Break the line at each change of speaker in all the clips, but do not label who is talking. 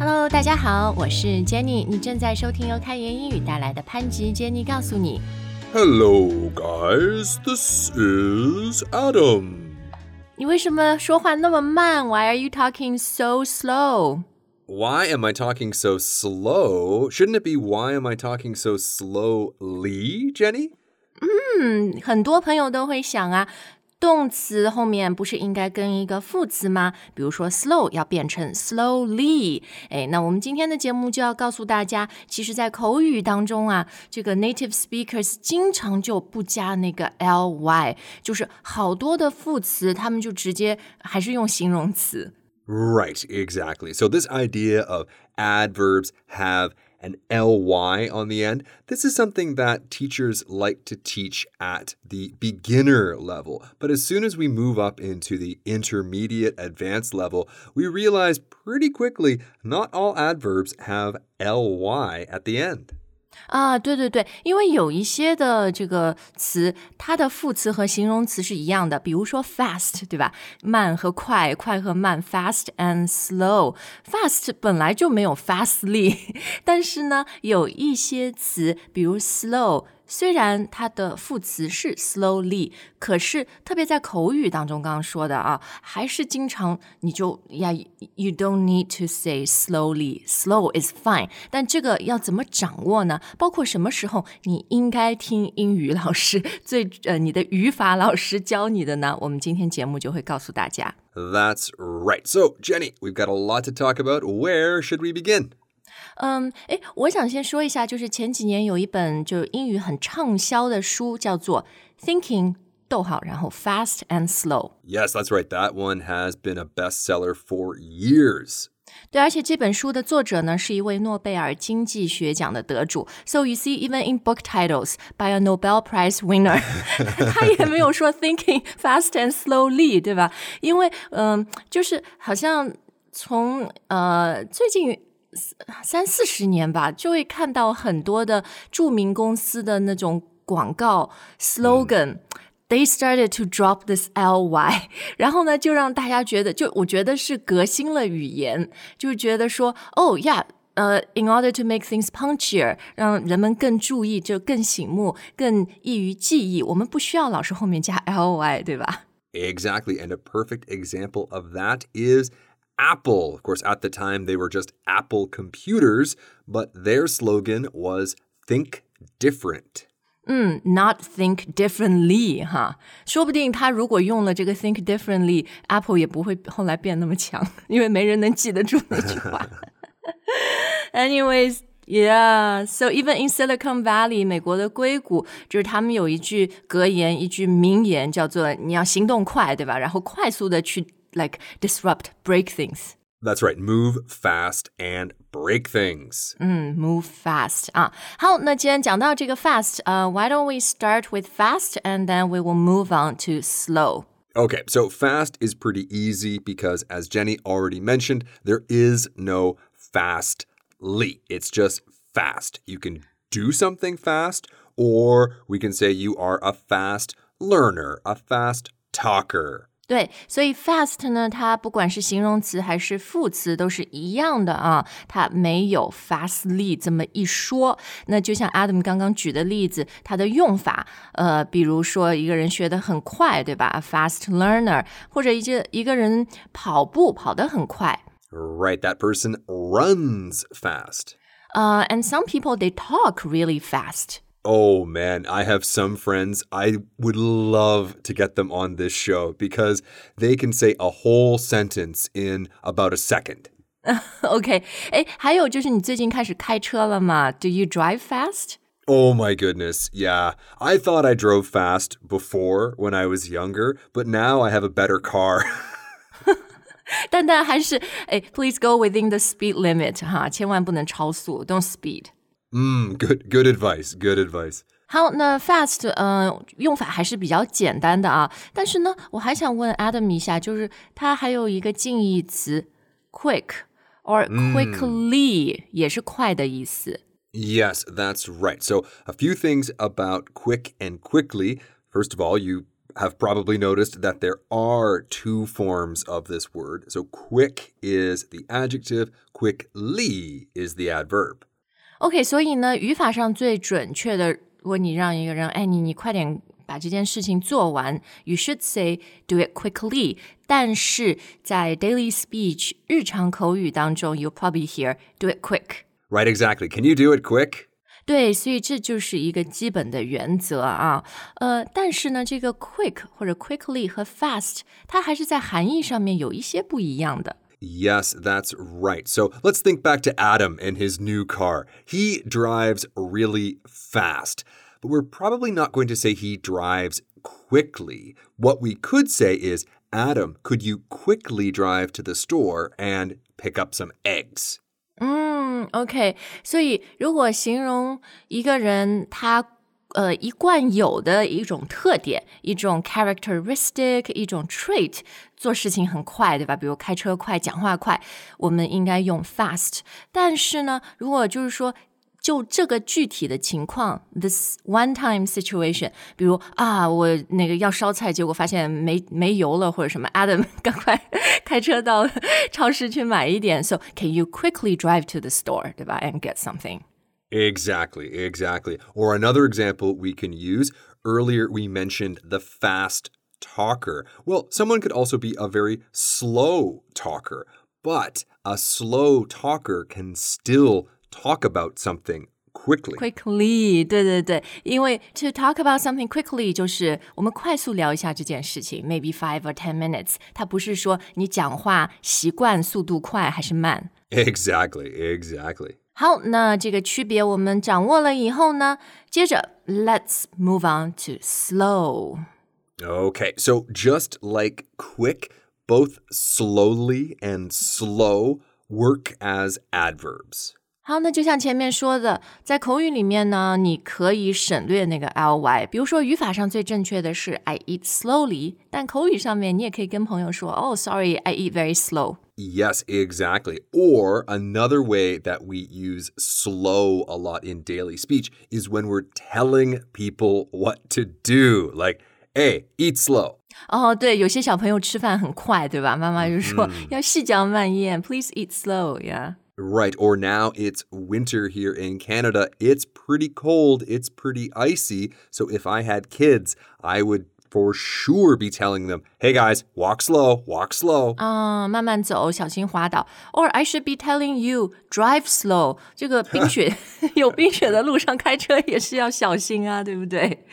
Hello，大家好，我是 Jenny，你正在收听由开言英语带来的潘吉 Jenny 告诉你。
Hello, guys. This is Adam.
你为什么说话那么慢？Why are you talking so slow？
Why am I talking so slow? Shouldn't it be why am I talking so slowly, Jenny?
嗯，很多朋友都会想啊， 动词后面不是应该跟一个副词吗？比如说 slow 要变成 slowly。哎，那我们今天的节目就要告诉大家，其实，在口语当中啊，这个 native speakers 经常就不加那个 ly，就是好多的副词，他们就直接还是用形容词。
Right, exactly. So, this idea of adverbs have an ly on the end, this is something that teachers like to teach at the beginner level. But as soon as we move up into the intermediate advanced level, we realize pretty quickly not all adverbs have ly at the end.
啊，对对对，因为有一些的这个词，它的副词和形容词是一样的，比如说 fast，对吧？慢和快，快和慢，fast and slow。fast 本来就没有 fastly，但是呢，有一些词，比如 slow。虽然它的副词是 slowly，可是特别在口语当中，刚刚说的啊，还是经常你就呀，you don't need to say slowly，slow is fine。但这个要怎么掌握呢？包括什么时候你应该听英语老师最呃你的语法老师教你的呢？我们今天节目就会告诉大家。
That's right. So, Jenny, we've got a lot to talk about. Where should we begin?
嗯，诶，我想先说一下，就是前几年有一本就英语很畅销的书，叫做《Thinking》，逗号，然后 Fast and Slow。
Yes, that's right. That one has been a bestseller for years.
对，而且这本书的作者呢是一位诺贝尔经济学奖的得主。So you see, even in book titles by a Nobel Prize winner，他也没有说 thinking fast and slowly，对吧？因为嗯、就是好像从呃最近。 三四十年吧，就会看到很多的着名公司的那种广告 slogan、They started to drop this ly，然后呢，就让大家觉得，就我觉得是革新了语言，就觉得说，哦呀，呃，in order to make things punchier，让人们更注意，就更醒目，更易于记忆。我们不需要老是后面加 ly，对吧？
Exactly. And a perfect example of that is Apple. Of course, at the time, they were just Apple computers, but their slogan was Think Different.
嗯，not think differently 哈，说不定他如果用了这个 think differently，Apple 也不会后来变那么强，因为没人能记得住那句话。Anyways。Yeah, so even in Silicon Valley，美国的硅谷，就是他们有一句格言，一句名言，叫做“你要行动快，对吧？然后快速的去 like disrupt, break things。”
That's right. Move fast and break things.
嗯，move fast 啊。好，那既然讲到这个 fast，呃、w h y don't we start with fast and then we will move on to slow？
Okay, so fast is pretty easy because, as Jenny already mentioned, there is no fastly. It's just fast. You can do something fast, or we can say you are a fast learner, a fast talker.
对，所以 fast 呢，它不管是形容词还是副词都是一样的啊，它没有 fastly 这么一说。那就像 Adam 刚刚举的例子，它的用法，呃，比如说一个人学得很快，对吧？A fast learner，或者一个一个人跑步跑得很快。
Right, that person runs fast.
Uh, and some people they talk really fast.
Oh man, I have some friends. I would love to get them on this show because they can say a whole sentence in about a second.
OK，哎，还有就是你最近开始开车了吗？Do you drive fast？
Oh my goodness, yeah. I thought I drove fast before when I was younger, but now I have a better car.
但但还是哎，please go within the speed limit 哈，千万不能超速，don't speed。
mm, good good advice. Good advice.
好，那 fast 呃用法还是比较简单的啊，但是呢，我还想问 Adam 一下，就是它还有一个近义词 quick or quickly、也是快的意思。
Yes, that's right. So, a few things about quick and quickly. First of all, you have probably noticed that there are two forms of this word. So quick is the adjective, quickly is the adverb.
OK，所以呢，语法上最准确的，如果你让一个人，哎，你你快点把这件事情做完，you should say do it quickly。但是在 daily speech 日常口语当中，you probably hear do it quick。
Right, exactly. Can you do it quick?
对，所以这就是一个基本的原则啊。呃，但是呢，这个 quick 或者 quickly 和 fast，它还是在含义上面有一些不一样的。
Yes, that's right. So let's think back to Adam and his new car. He drives really fast, but we're probably not going to say he drives quickly. What we could say is, Adam, could you quickly drive to the store and pick up some eggs?
嗯，OK，所以如果形容一个人他 呃一贯有的一种特点，一种 characteristic，一种 trait，做事情很快，对吧？比如开车快，讲话快，我们应该用 fast。但是呢，如果就是说。就这个具体的情况，this one-time situation，比如啊，我那个要烧菜，结果发现没没油了，或者什么，Adam，赶快开车到超市去买一点。So can you quickly drive to the store，对吧？And get something。
Exactly, exactly. Or another example we can use earlier, we mentioned the fast talker. Well, someone could also be a very slow talker, but a slow talker can still talk about something quickly.
Quickly，对对对，因为 to talk about something quickly 就是我们快速聊一下这件事情，maybe five or ten minutes。它不是说你讲话习惯速度快还是慢。
Exactly, exactly.
好，那这个区别我们掌握了以后呢，接着 Let's move on to slow。
Okay, so just like quick, both slowly and slow work as adverbs.
好，那就像前面说的，在口语里面呢，你可以省略那个 ly。比如说，语法上最正确的是 I eat slowly，但口语上面你也可以跟朋友说，Oh, sorry, I eat very slow。
Yes, exactly. Or another way that we use slow a lot in daily speech is when we're telling people what to do. Like, hey, eat slow.
哦，对，有些小朋友吃饭很快，对吧？妈妈就说、要细嚼慢咽，Please eat slow，呀、
Right. Or now it's winter here in Canada. It's pretty cold. It's pretty icy. So if I had kids, I would for sure be telling them, hey guys, walk slow, walk slow.
啊、慢慢走，小心滑倒。Or I should be telling you drive slow。这个冰雪有冰雪的路上开车也是要小心啊，对不对？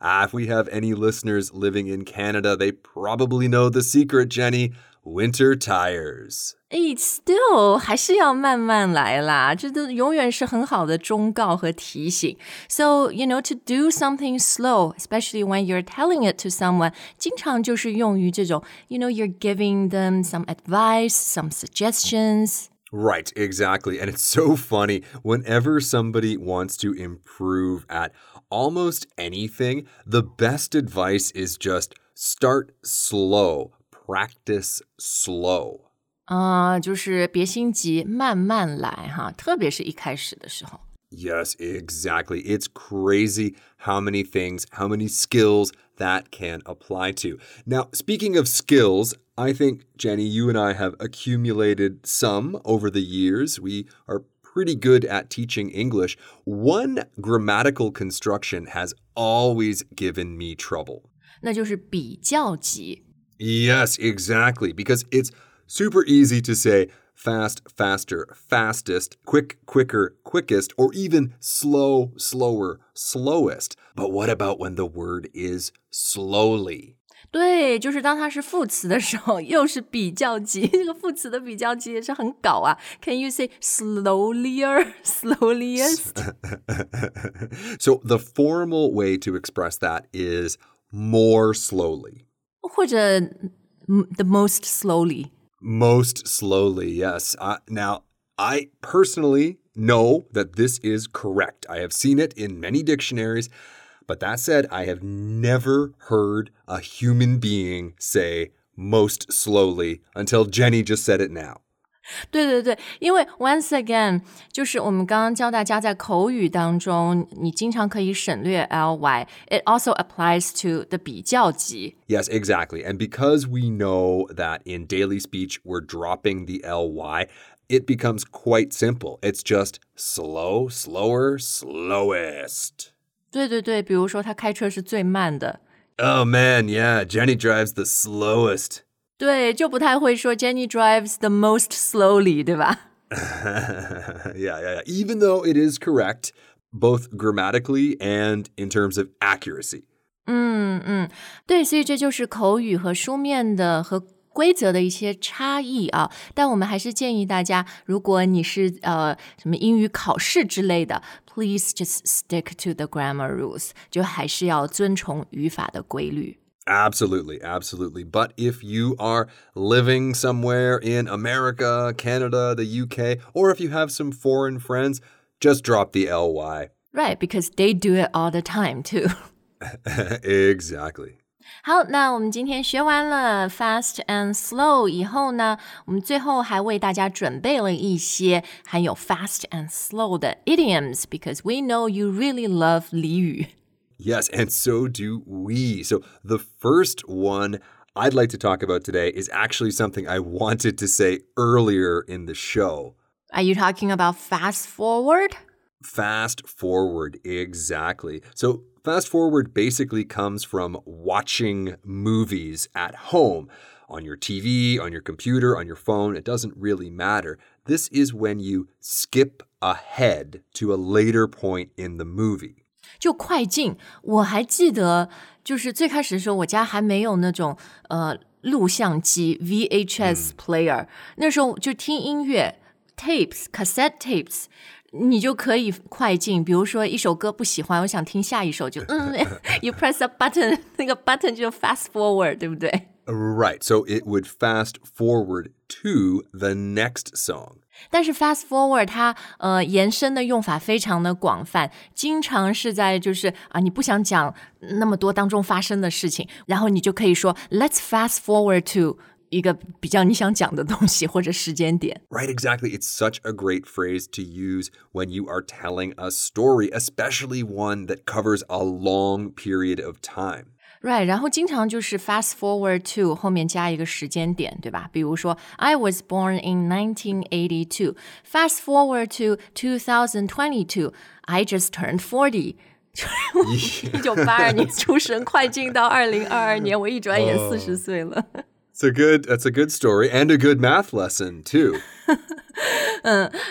Ah, if we have any listeners living in Canada, they probably know the secret, Jenny. Winter tires.
It's still 还是要慢慢来啦，这都永远是很好的忠告和提醒。So you know to do something slow, especially when you're telling it to someone，经常就是用于这种，you know you're giving them some advice, some suggestions.
Right, exactly. And it's so funny. Whenever somebody wants to improve at almost anything, the best advice is just start slow, practice slow.
啊、就是别心急，慢慢来哈，特别是一开始的时候。
Yes, exactly. It's crazy how many things, how many skills that can apply to. Now, speaking of skills, I think, Jenny, you and I have accumulated some over the years. We are pretty good at teaching English. One grammatical construction has always given me trouble.
那就是比较级。
Yes, exactly. Because it's super easy to say fast, faster, fastest, quick, quicker, quickest, or even slow, slower, slowest. But what about when the word is slowly?
对，就是当它是副词的时候，又是比较级。这个副词的比较级也是很搞啊。Can you say slowlier, slowliest？
so the formal way to express that is more slowly.
或者 the most
slowly？Most slowly, yes. Uh, now, I personally know that this is correct. I have seen it in many dictionaries. But that said, I have never heard a human being say most slowly until Jenny just said it now.
对对对，因为 once again 就是我们刚刚教大家在口语当中，你经常可以省略 ly。It also applies to the 比较级。
Yes, exactly. And because we know that in daily speech we're dropping the ly, it becomes quite simple. It's just slow, slower, slowest.
对对对，比如说他开车是最慢的，
Oh man, yeah, Jenny drives the slowest.
对，就不太会说 Jenny drives the most slowly，对吧？
yeah, yeah, yeah. Even though it is correct, both grammatically and in terms of accuracy.
嗯嗯，对，所以这就是口语和书面的和规则的一些差异啊。但我们还是建议大家，如果你是呃什么英语考试之类的，please just stick to the grammar rules，就还是要遵从语法的规律。
Absolutely, absolutely. But if you are living somewhere in America, Canada, the UK, or if you have some foreign friends, just drop the ly.
Right, because they do it all the time too.
exactly.
好，那我们今天学完了 fast and slow 以后呢，我们最后还为大家准备了一些含有 fast and slow 的 idioms，because we know you really love 俚语。
Yes, and so do we. So the first one I'd like to talk about today is actually something I wanted to say earlier in the show.
Are you talking about fast forward?
Fast forward, exactly. So, fast forward basically comes from watching movies at home on your TV, on your computer, on your phone. It doesn't really matter. This is when you skip ahead to a later point in the movie.
就快进，我还记得，就是最开始的时候，我家还没有那种呃录像机 VHS player，、那时候就听音乐 tapes cassette tapes，你就可以快进。比如说一首歌不喜欢，我想听下一首，就嗯，you press a button，那个 button 就 fast forward，对不对
？Right. So, it would fast forward to the next song.
但是 fast forward 它呃延伸的用法非常的广泛，经常是在就是啊你不想讲那么多当中发生的事情，然后你就可以说 Let's fast forward to 一个比较你想讲的东西或者时间点。
Right, exactly. It's such a great phrase to use when you are telling a story, especially one that covers a long period of time.
Right，然后经常就是 fast forward to 后面加一个时间点，对吧？比如说 I was born in 1982. Fast forward to 2022. I just turned 40. 一九八二年出生，快进到二零二二年，我一转眼四十岁了。
It's a good that's a good story and a good math lesson too.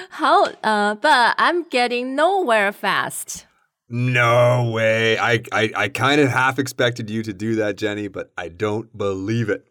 好，呃、uh,，But I'm getting nowhere fast.
no way. I I, I kind of half expected you to do that, Jenny, but I don't believe it.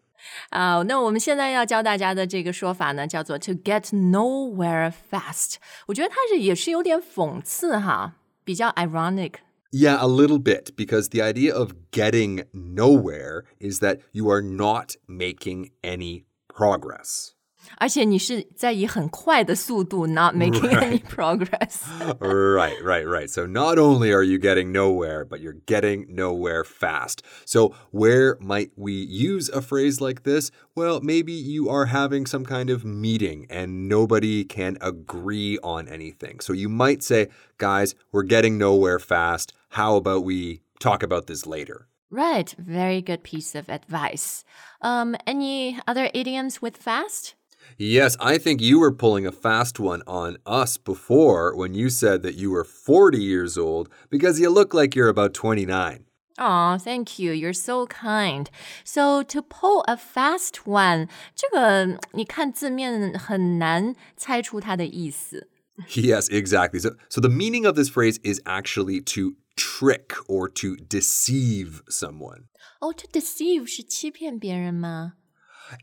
好那我们现在要教大家的这个说法呢，叫做 to get nowhere fast。我觉得它是也是有点讽刺哈，比较 ironic。
Yeah, a little bit, because the idea of getting nowhere is that you are not making any progress.
而且你是在以很快的速度 not making any progress。
right, right, right. So not only are you getting nowhere, but you're getting nowhere fast. So where might we use a phrase like this? Well, maybe you are having some kind of meeting and nobody can agree on anything. So you might say, guys, we're getting nowhere fast. How about we talk about this later?
Right, very good piece of advice. Um, any other idioms with fast?
Yes, I think you were pulling a fast one on us before when you said that you were 40 years old because you look like you're about 29.
Oh, thank you. You're so kind. So to pull a fast one，这个你看字面很难猜出它的意思。
Yes, exactly. So, so the meaning of this phrase is actually to trick or to deceive someone.
Oh, to deceive 是欺骗别人吗？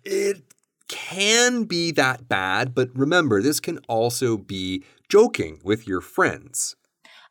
It can be that bad, but remember, this can also be joking with your friends.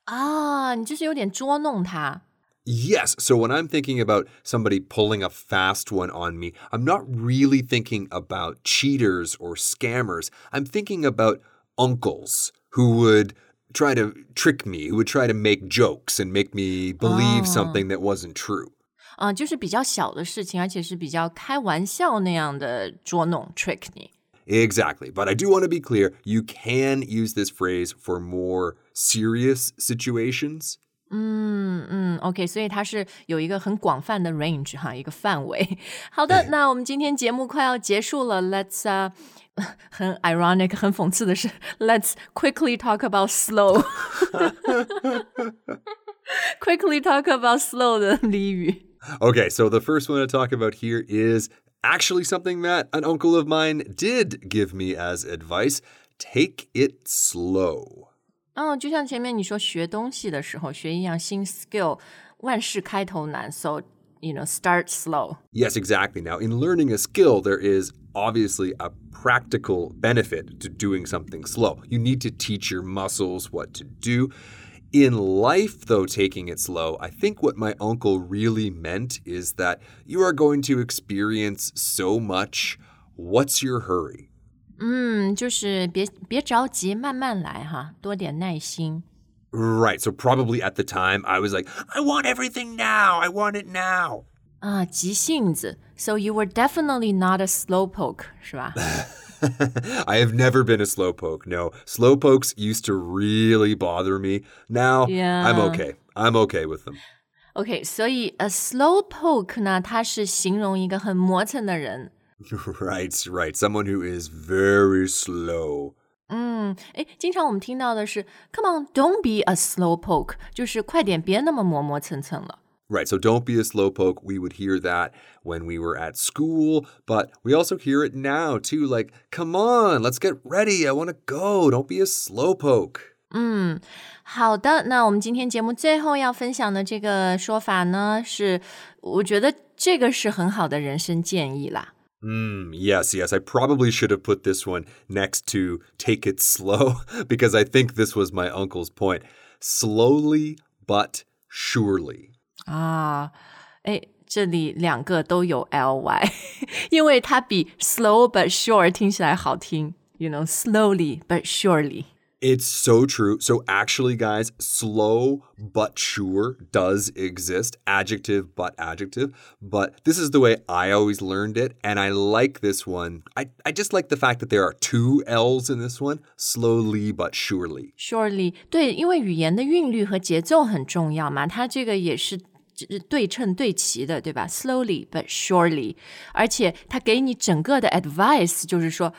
啊，你就是有点捉弄他。
Yes, so when I'm thinking about somebody pulling a fast one on me, I'm not really thinking about cheaters or scammers. I'm thinking about uncles who would try to trick me, who would try to make jokes and make me believe
Oh.
something that wasn't true.
啊，就是比较小的事情，而且是比较开玩笑那样的捉弄 trick 你。
Exactly. But I do want to be clear you can use this phrase for more serious situations.
嗯嗯，OK，所以它是有一个很广泛的 range 哈，一个范围。好的，那我们今天节目快要结束了，Let's 啊、uh,，很 ironic，很讽刺的是，Let's quickly talk about slow。quickly talk about slow 的俚语。
Okay, so the first one to talk about here is actually something that an uncle of mine did give me as advice. Take it slow.
嗯，就像前面你说学东西的时候，学一样新 skill，万事开头难，so you know start slow.
Yes, exactly. Now, in learning a skill, there is obviously a practical benefit to doing something slow. You need to teach your muscles what to do. In life, though, taking it slow, I think what my uncle really meant is that you are going to experience so much. What's your hurry?
嗯，就是别别着急，慢慢来哈，多点耐心。
Right. So probably at the time I was like, I want everything now. I want it now.
啊，急性子。So you were definitely not a slowpoke，是吧？
I have never been a slowpoke. No, slowpokes used to really bother me. Now
Yeah.
I'm okay. I'm okay with them.
OK，所以 a slowpoke 呢，它是形容一个很磨蹭的人。
right, right. Someone who is very slow.
嗯，诶，经常我们听到的是 “Come on, don't be a slowpoke”，就是快点，别那么磨磨蹭蹭了。
Right, so don't be a slowpoke. We would hear that when we were at school, but we also hear it now too. Like, come on, let's get ready. I want to go. Don't be a slowpoke.
嗯，好的，那我们今天节目最后要分享的这个说法呢，是我觉得这个是很好的人生建议啦。
Mm, yes, yes. I probably should have put this one next to take it slow because I think this was my uncle's point. Slowly but surely.
啊，哎，这里两个都有 ly，因为它比 slow but sure 听起来好听。You know, slowly but surely.
It's so true. So, actually, guys, slow but sure does exist. Adjective but adjective. But this is the way I always learned it. And I like this one. I, I just like the fact that there are two L's in this one slowly but surely.
Surely，对，因为语言的韵律和节奏很重要嘛，它这个也是呃 对称对齐的，对吧？Slowly but surely，而且他给你整个的 advice 就是说，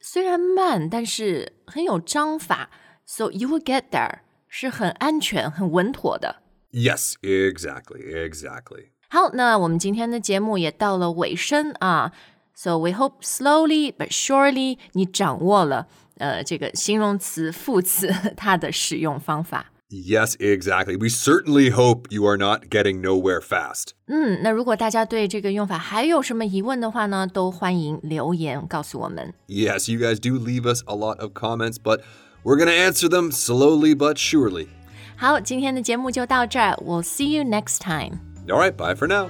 虽然慢，但是很有章法，so you will get there，是很安全、很稳妥的。
Yes, exactly, exactly.
好，那我们今天的节目也到了尾声啊，so we hope slowly but surely 你掌握了呃这个形容词、副词它的使用方法。
Yes, exactly. We certainly hope you are not getting nowhere fast.
嗯，那如果大家对这个用法还有什么疑问的话呢，都欢迎留言告诉我们。
Yes, you guys do leave us a lot of comments, but we're going to answer them slowly but surely.
好，今天的节目就到这儿，We'll see you next time。
All right, bye for now.